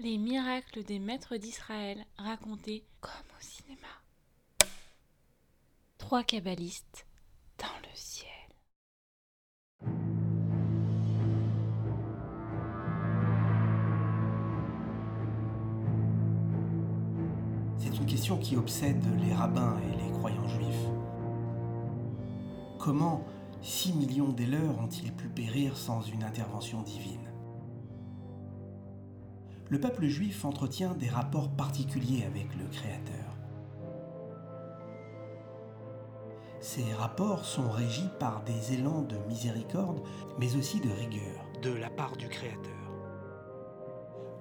Les miracles des maîtres d'Israël racontés comme au cinéma. Trois kabbalistes dans le ciel. C'est une question qui obsède les rabbins et les croyants juifs. Comment 6 millions d'éleurs ont-ils pu périr sans une intervention divine? Le peuple juif entretient des rapports particuliers avec le Créateur. Ces rapports sont régis par des élans de miséricorde, mais aussi de rigueur de la part du Créateur.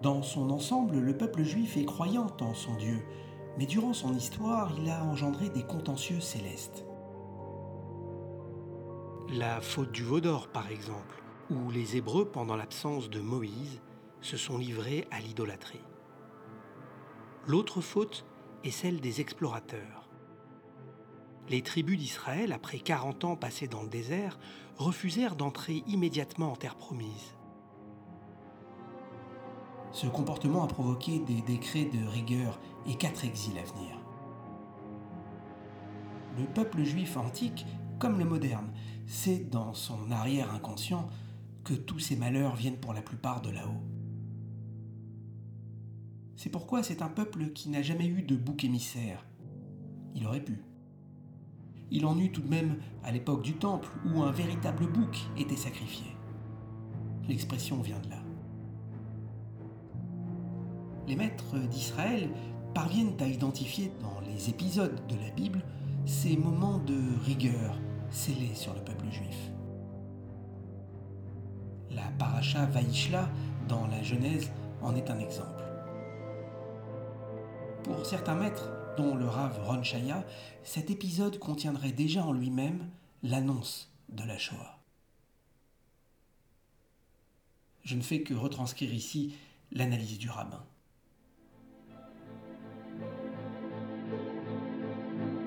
Dans son ensemble, le peuple juif est croyant en son Dieu, mais durant son histoire, il a engendré des contentieux célestes. La faute du veau d'or, par exemple, où les Hébreux, pendant l'absence de Moïse, se sont livrés à l'idolâtrie. L'autre faute est celle des explorateurs. Les tribus d'Israël, après 40 ans passés dans le désert, refusèrent d'entrer immédiatement en terre promise. Ce comportement a provoqué des décrets de rigueur et quatre exils à venir. Le peuple juif antique, comme le moderne, sait dans son arrière inconscient que tous ces malheurs viennent pour la plupart de là-haut. C'est pourquoi c'est un peuple qui n'a jamais eu de bouc émissaire. Il aurait pu. Il en eut tout de même à l'époque du Temple où un véritable bouc était sacrifié. L'expression vient de là. Les maîtres d'Israël parviennent à identifier dans les épisodes de la Bible ces moments de rigueur scellés sur le peuple juif. La paracha Vaishla dans la Genèse en est un exemple. Pour certains maîtres, dont le Rav Ron Shaya, cet épisode contiendrait déjà en lui-même l'annonce de la Shoah. Je ne fais que retranscrire ici l'analyse du rabbin.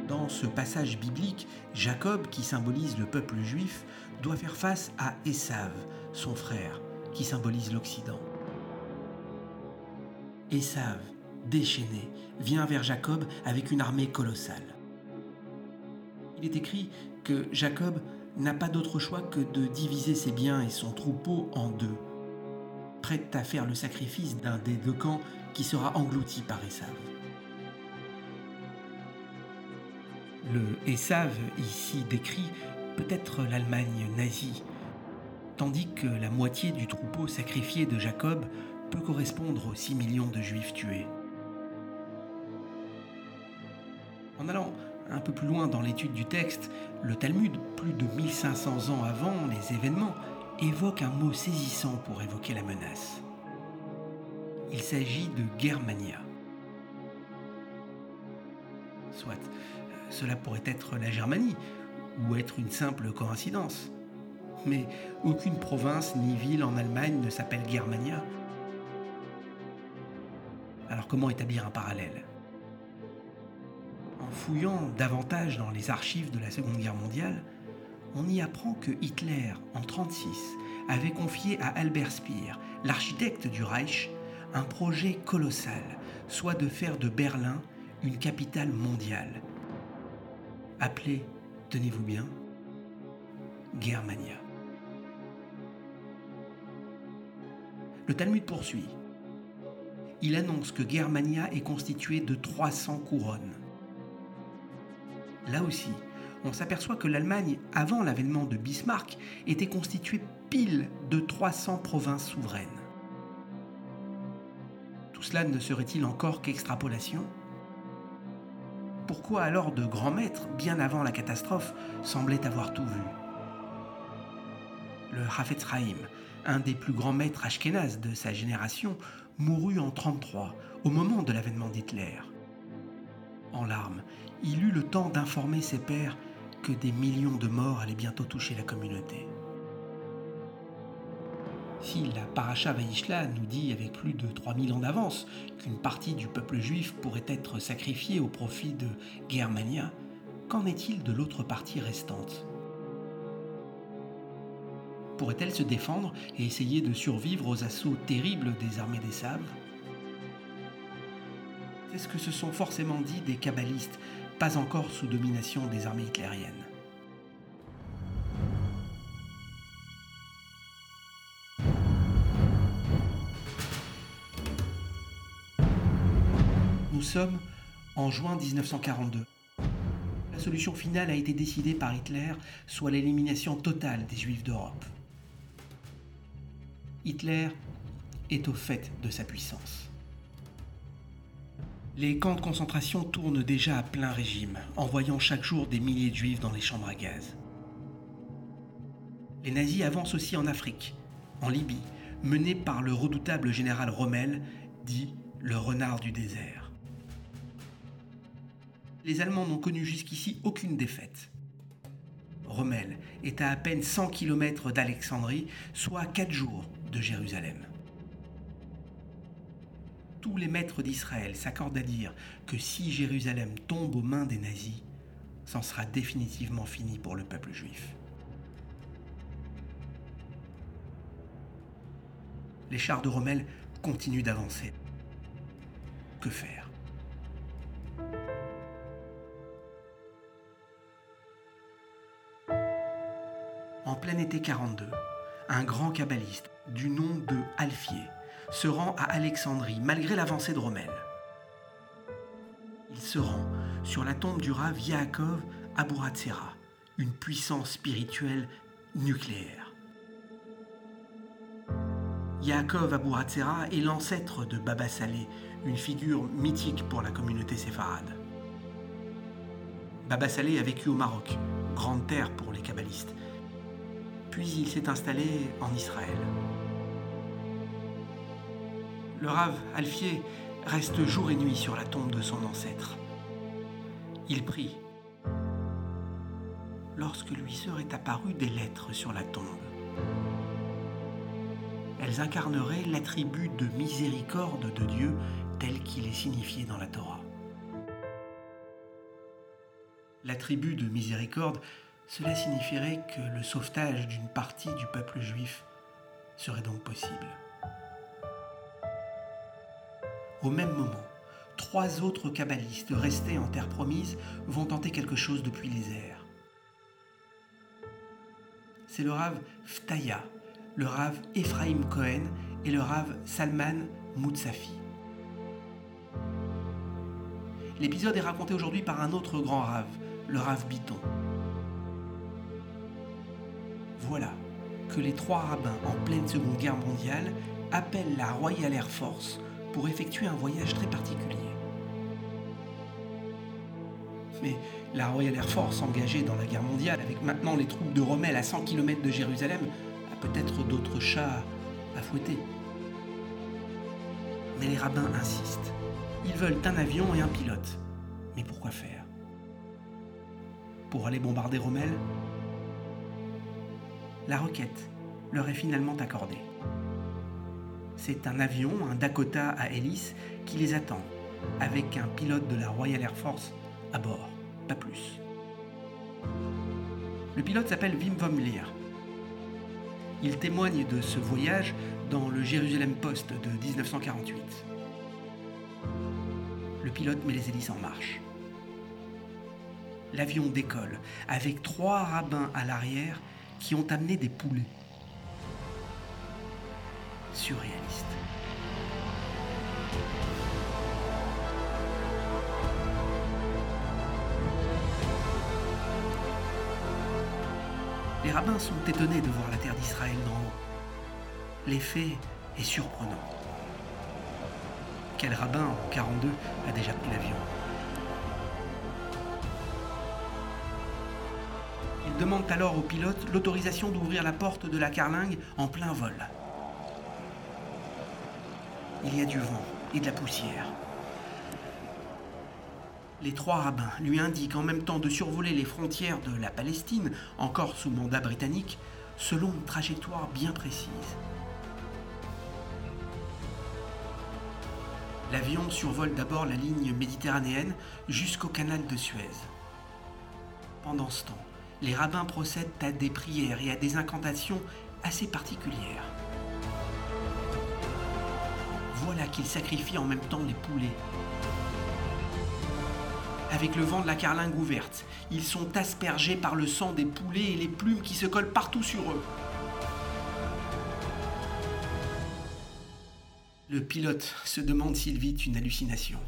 Dans ce passage biblique, Jacob, qui symbolise le peuple juif, doit faire face à Esav, son frère, qui symbolise l'Occident. Esav, déchaîné, vient vers Jacob avec une armée colossale. Il est écrit que Jacob n'a pas d'autre choix que de diviser ses biens et son troupeau en deux, prêt à faire le sacrifice d'un des deux camps qui sera englouti par Esav. Le Esav ici décrit peut être l'Allemagne nazie, tandis que la moitié du troupeau sacrifié de Jacob peut correspondre aux 6 millions de juifs tués. En allant un peu plus loin dans l'étude du texte, le Talmud, plus de 1500 ans avant les événements, évoque un mot saisissant pour évoquer la menace. Il s'agit de Germania. Soit, cela pourrait être la Germanie, ou être une simple coïncidence. Mais aucune province ni ville en Allemagne ne s'appelle Germania. Alors comment établir un parallèle? Fouillant davantage dans les archives de la Seconde Guerre mondiale, on y apprend que Hitler, en 1936, avait confié à Albert Speer, l'architecte du Reich, un projet colossal, soit de faire de Berlin une capitale mondiale, appelée, tenez-vous bien, Germania. Le Talmud poursuit. Il annonce que Germania est constituée de 300 couronnes là aussi, on s'aperçoit que l'Allemagne, avant l'avènement de Bismarck, était constituée pile de 300 provinces souveraines. Tout cela ne serait-il encore qu'extrapolation? Pourquoi alors de grands maîtres, bien avant la catastrophe, semblaient avoir tout vu? Le Hafetz un des plus grands maîtres ashkénazes de sa génération, mourut en 1933, au moment de l'avènement d'Hitler. En larmes, il eut le temps d'informer ses pères que des millions de morts allaient bientôt toucher la communauté. Si la paracha Vaishla nous dit avec plus de 3000 ans d'avance qu'une partie du peuple juif pourrait être sacrifiée au profit de Germania, qu'en est-il de l'autre partie restante? Pourrait-elle se défendre et essayer de survivre aux assauts terribles des armées des Saves C'est ce que se sont forcément dit des kabbalistes, pas encore sous domination des armées hitlériennes. Nous sommes en juin 1942. La solution finale a été décidée par Hitler, soit l'élimination totale des Juifs d'Europe. Hitler est au fait de sa puissance. Les camps de concentration tournent déjà à plein régime, envoyant chaque jour des milliers de juifs dans les chambres à gaz. Les nazis avancent aussi en Afrique, en Libye, menés par le redoutable général Rommel, dit le renard du désert. Les Allemands n'ont connu jusqu'ici aucune défaite. Rommel est à à peine 100 km d'Alexandrie, soit 4 jours de Jérusalem. Tous les maîtres d'Israël s'accordent à dire que si Jérusalem tombe aux mains des nazis, c'en sera définitivement fini pour le peuple juif. Les chars de Rommel continuent d'avancer. Que faire? En plein été 42, un grand kabbaliste du nom de Alfier se rend à Alexandrie malgré l'avancée de Rommel. Il se rend sur la tombe du Rav Yaakov Aburatsera, une puissance spirituelle nucléaire. Yaakov Aburatsera est l'ancêtre de Baba Saleh, une figure mythique pour la communauté séfarade. Baba Saleh a vécu au Maroc, grande terre pour les kabbalistes, puis il s'est installé en Israël. Le Rav Alfier reste jour et nuit sur la tombe de son ancêtre. Il prie. Lorsque lui seraient apparues des lettres sur la tombe, elles incarneraient l'attribut de miséricorde de Dieu tel qu'il est signifié dans la Torah. L'attribut de miséricorde cela signifierait que le sauvetage d'une partie du peuple juif serait donc possible. Au même moment, trois autres kabbalistes restés en terre promise vont tenter quelque chose depuis les airs. C'est le Rav Ftaya, le Rav Ephraim Cohen et le Rav Salman Moutsafi. L'épisode est raconté aujourd'hui par un autre grand Rav, le Rav Biton voilà que les trois rabbins en pleine Seconde Guerre mondiale appellent la Royal Air Force pour effectuer un voyage très particulier. Mais la Royal Air Force engagée dans la guerre mondiale, avec maintenant les troupes de Rommel à 100 km de Jérusalem, a peut-être d'autres chats à fouetter. Mais les rabbins insistent. Ils veulent un avion et un pilote. Mais pourquoi faire? Pour aller bombarder Rommel? La requête leur est finalement accordée. C'est un avion, un Dakota à hélice, qui les attend, avec un pilote de la Royal Air Force à bord, pas plus. Le pilote s'appelle Wim von Leer. Il témoigne de ce voyage dans le Jérusalem Post de 1948. Le pilote met les hélices en marche. L'avion décolle avec trois rabbins à l'arrière qui ont amené des poulets. Les rabbins sont étonnés de voir la terre d'Israël d'en haut. L'effet est surprenant. Quel rabbin en 42 a déjà pris l'avion? Demande alors au pilote l'autorisation d'ouvrir la porte de la carlingue en plein vol. Il y a du vent et de la poussière. Les trois rabbins lui indiquent en même temps de survoler les frontières de la Palestine, encore sous mandat britannique, selon une trajectoire bien précise. L'avion survole d'abord la ligne méditerranéenne jusqu'au canal de Suez. Pendant ce temps, les rabbins procèdent à des prières et à des incantations assez particulières. Voilà qu'ils sacrifient en même temps les poulets. avec le vent de la carlingue ouverte. Ils sont aspergés par le sang des poulets et les plumes qui se collent partout sur eux. Le pilote se demande s'il vit une hallucination.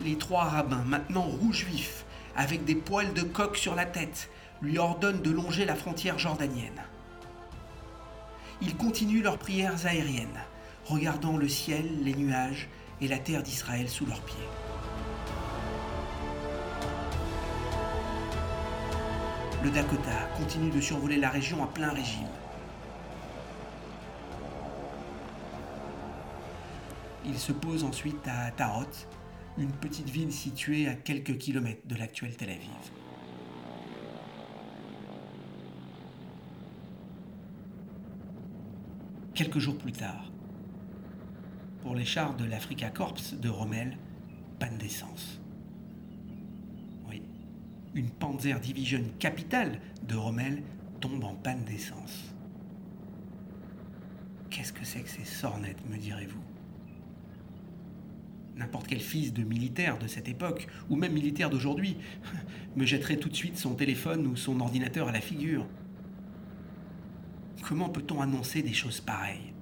Les trois rabbins, maintenant rouges vifs, avec des poils de coq sur la tête, lui ordonnent de longer la frontière jordanienne. Ils continuent leurs prières aériennes, regardant le ciel, les nuages et la terre d'Israël sous leurs pieds. Le Dakota continue de survoler la région à plein régime. Il se pose ensuite à Tarot, une petite ville située à quelques kilomètres de l'actuel Tel Aviv. Quelques jours plus tard, pour les chars de l'Africa Corps de Rommel, panne d'essence. Oui, une Panzer Division capitale de Rommel tombe en panne d'essence. Qu'est-ce que c'est que ces sornettes, me direz-vous? N'importe quel fils de militaire de cette époque, ou même militaire d'aujourd'hui, me jetterait tout de suite son téléphone ou son ordinateur à la figure. Comment peut-on annoncer des choses pareilles?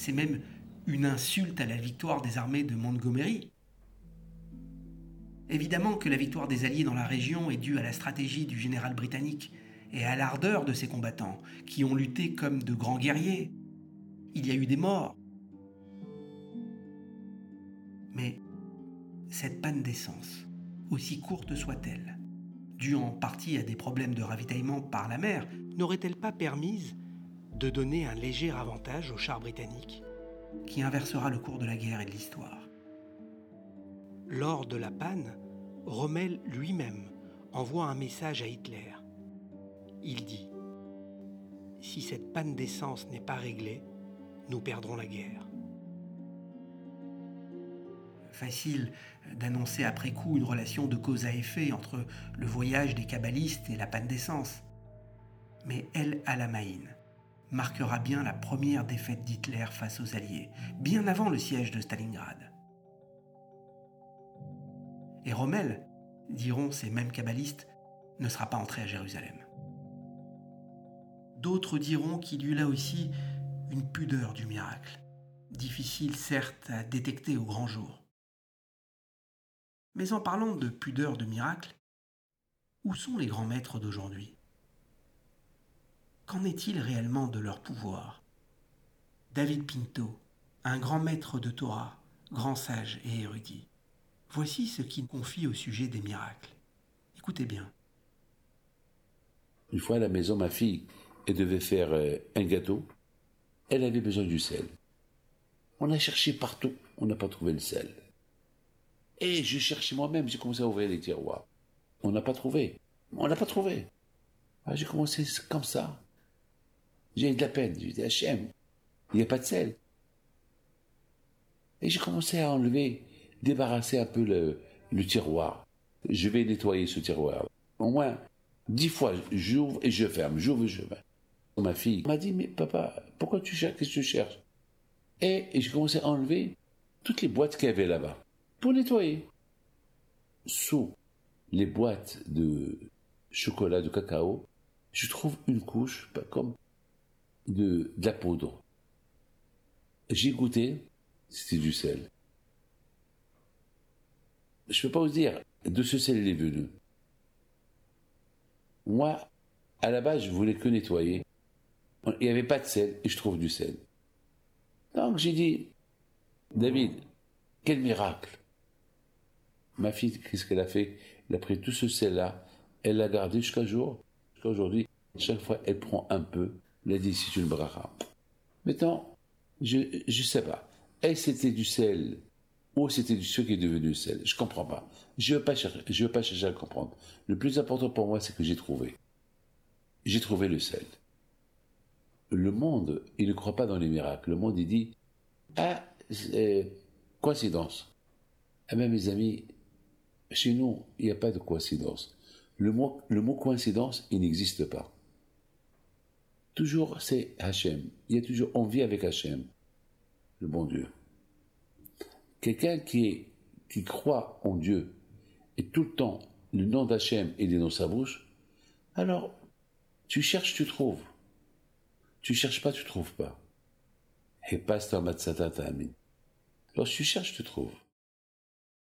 C'est même une insulte à la victoire des armées de Montgomery. Évidemment que la victoire des Alliés dans la région est due à la stratégie du général britannique et à l'ardeur de ses combattants, qui ont lutté comme de grands guerriers. Il y a eu des morts, mais cette panne d'essence, aussi courte soit-elle, due en partie à des problèmes de ravitaillement par la mer, n'aurait-elle pas permise de donner un léger avantage aux chars britanniques, qui inversera le cours de la guerre et de l'histoire Lors de la panne, Rommel lui-même envoie un message à Hitler. Il dit Si cette panne d'essence n'est pas réglée, nous perdrons la guerre facile d'annoncer après coup une relation de cause à effet entre le voyage des kabbalistes et la panne d'essence. Mais El Alamein marquera bien la première défaite d'Hitler face aux Alliés, bien avant le siège de Stalingrad. Et Rommel, diront ces mêmes kabbalistes, ne sera pas entré à Jérusalem. D'autres diront qu'il y eut là aussi une pudeur du miracle, difficile certes à détecter au grand jour. Mais en parlant de pudeur de miracle, où sont les grands maîtres d'aujourd'hui? Qu'en est-il réellement de leur pouvoir? David Pinto, un grand maître de Torah, grand sage et érudit. Voici ce qu'il confie au sujet des miracles. Écoutez bien. Une fois à la maison, ma fille, elle devait faire euh, un gâteau. Elle avait besoin du sel. On a cherché partout, on n'a pas trouvé le sel. Et je cherchais moi-même, j'ai commencé à ouvrir les tiroirs. On n'a pas trouvé. On n'a pas trouvé. Ah, j'ai commencé comme ça. J'ai eu de la peine. J'ai dit, HM, il n'y a pas de sel. Et j'ai commencé à enlever, débarrasser un peu le, tiroir. Je vais nettoyer ce tiroir. Au moins, dix fois, j'ouvre et je ferme, j'ouvre et je ferme. Ma fille m'a dit, mais papa, pourquoi tu cherches, qu'est-ce que tu cherches? Et, et j'ai commencé à enlever toutes les boîtes qu'il y avait là-bas pour nettoyer. Sous les boîtes de chocolat, de cacao, je trouve une couche comme de, la poudre. J'ai goûté, c'était du sel. Je peux pas vous dire de ce sel il est venu. Moi, à la base, je voulais que nettoyer. Il n'y avait pas de sel et je trouve du sel. Donc j'ai dit, David, quel miracle Ma fille, qu'est-ce qu'elle a fait? Elle a pris tout ce sel-là, elle l'a gardé jusqu'à jour, jusqu'à aujourd'hui. Chaque fois, elle prend un peu. Elle a dit, c'est une bracha. Maintenant, je ne sais pas. Est-ce c'était du sel ou c'était du sel qui est devenu sel? Je comprends pas. Je ne veux, pas chercher, je veux pas chercher à comprendre. Le plus important pour moi, c'est que j'ai trouvé. J'ai trouvé le sel. Le monde, il ne croit pas dans les miracles. Le monde, il dit, ah, coïncidence. Ah ben, mes amis, chez nous, il n'y a pas de coïncidence. Le mot, le mot coïncidence, il n'existe pas. Toujours, c'est Hachem. Il y a toujours, on vit avec Hachem, le bon Dieu. Quelqu'un qui croit en Dieu et tout le temps le nom d'Hachem est dans sa bouche, alors tu cherches, tu trouves. Tu cherches pas, tu trouves pas. Et Matsata Amin. Lorsque tu cherches, tu trouves.